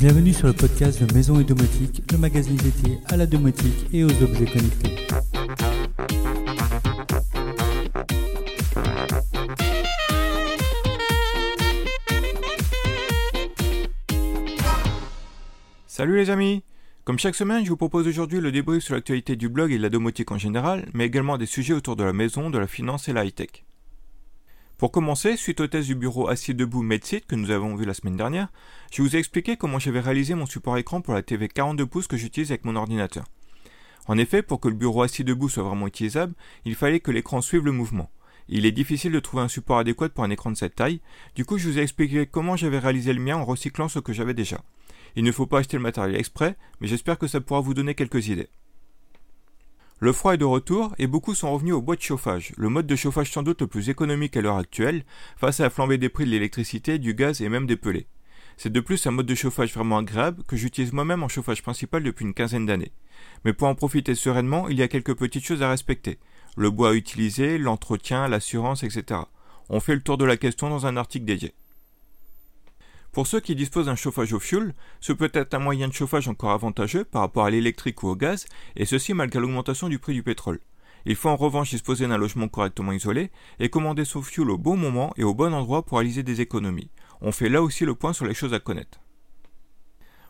Bienvenue sur le podcast de Maison et Domotique, le magazine dédié à la domotique et aux objets connectés. Salut les amis Comme chaque semaine, je vous propose aujourd'hui le débrief sur l'actualité du blog et de la domotique en général, mais également des sujets autour de la maison, de la finance et la high-tech. Pour commencer, suite au test du bureau assis debout MedSit que nous avons vu la semaine dernière, je vous ai expliqué comment j'avais réalisé mon support écran pour la TV 42 pouces que j'utilise avec mon ordinateur. En effet, pour que le bureau assis debout soit vraiment utilisable, il fallait que l'écran suive le mouvement. Il est difficile de trouver un support adéquat pour un écran de cette taille, du coup je vous ai expliqué comment j'avais réalisé le mien en recyclant ce que j'avais déjà. Il ne faut pas acheter le matériel exprès, mais j'espère que ça pourra vous donner quelques idées. Le froid est de retour et beaucoup sont revenus au bois de chauffage, le mode de chauffage sans doute le plus économique à l'heure actuelle, face à la flambée des prix de l'électricité, du gaz et même des pelés. C'est de plus un mode de chauffage vraiment agréable que j'utilise moi-même en chauffage principal depuis une quinzaine d'années. Mais pour en profiter sereinement, il y a quelques petites choses à respecter. Le bois à utiliser, l'entretien, l'assurance, etc. On fait le tour de la question dans un article dédié. Pour ceux qui disposent d'un chauffage au fioul, ce peut être un moyen de chauffage encore avantageux par rapport à l'électrique ou au gaz, et ceci malgré l'augmentation du prix du pétrole. Il faut en revanche disposer d'un logement correctement isolé et commander son fioul au bon moment et au bon endroit pour réaliser des économies. On fait là aussi le point sur les choses à connaître.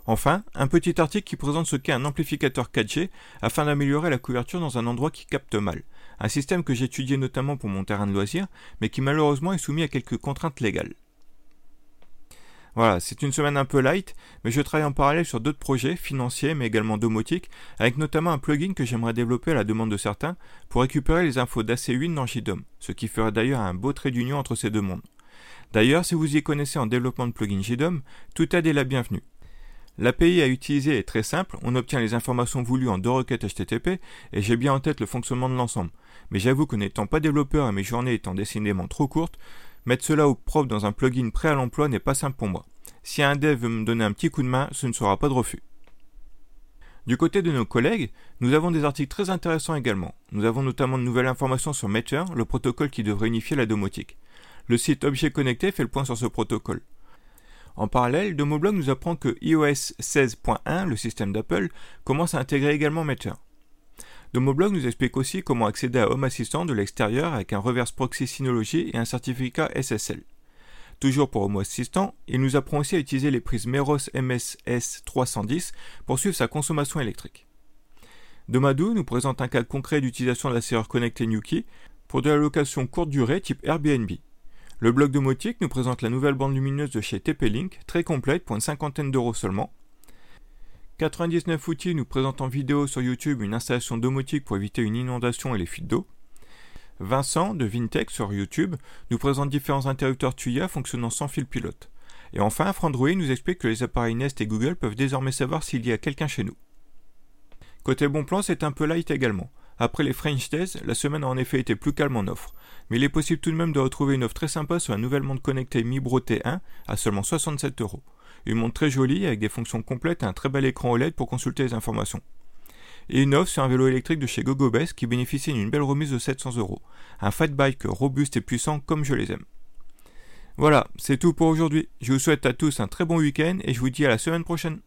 Enfin, un petit article qui présente ce qu'est un amplificateur 4G afin d'améliorer la couverture dans un endroit qui capte mal. Un système que j'ai étudié notamment pour mon terrain de loisirs, mais qui malheureusement est soumis à quelques contraintes légales. Voilà, c'est une semaine un peu light, mais je travaille en parallèle sur d'autres projets financiers mais également domotiques, avec notamment un plugin que j'aimerais développer à la demande de certains pour récupérer les infos d'AC8 dans JDOM, ce qui ferait d'ailleurs un beau trait d'union entre ces deux mondes. D'ailleurs, si vous y connaissez en développement de plugin JDOM, toute aide est la bienvenue. L'API à utiliser est très simple, on obtient les informations voulues en deux requêtes HTTP et j'ai bien en tête le fonctionnement de l'ensemble. Mais j'avoue que n'étant pas développeur et mes journées étant décidément trop courtes, Mettre cela au propre dans un plugin prêt à l'emploi n'est pas simple pour moi. Si un dev veut me donner un petit coup de main, ce ne sera pas de refus. Du côté de nos collègues, nous avons des articles très intéressants également. Nous avons notamment de nouvelles informations sur Meteor, le protocole qui devrait unifier la domotique. Le site Objet Connecté fait le point sur ce protocole. En parallèle, Domoblog nous apprend que iOS 16.1, le système d'Apple, commence à intégrer également Meteor. Domoblog nous explique aussi comment accéder à Home Assistant de l'extérieur avec un reverse proxy Synology et un certificat SSL. Toujours pour Home Assistant, il nous apprend aussi à utiliser les prises Meros MSS 310 pour suivre sa consommation électrique. Domadou nous présente un cas concret d'utilisation de la serrure connectée Nuki pour de la location courte durée type Airbnb. Le blog domotique nous présente la nouvelle bande lumineuse de chez TP-Link, très complète pour une cinquantaine d'euros seulement, 99 outils nous présente en vidéo sur YouTube une installation domotique pour éviter une inondation et les fuites d'eau. Vincent de Vintech sur YouTube nous présente différents interrupteurs Tuya fonctionnant sans fil pilote. Et enfin, Frandroid nous explique que les appareils Nest et Google peuvent désormais savoir s'il y a quelqu'un chez nous. Côté bon plan, c'est un peu light également. Après les French Days, la semaine a en effet été plus calme en offre. Mais il est possible tout de même de retrouver une offre très sympa sur un nouvel monde connecté Mi T1 à seulement 67 euros. Une montre très jolie avec des fonctions complètes et un très bel écran OLED pour consulter les informations. Et une offre sur un vélo électrique de chez GoGoBest qui bénéficie d'une belle remise de 700 euros. Un fat bike robuste et puissant comme je les aime. Voilà, c'est tout pour aujourd'hui. Je vous souhaite à tous un très bon week-end et je vous dis à la semaine prochaine.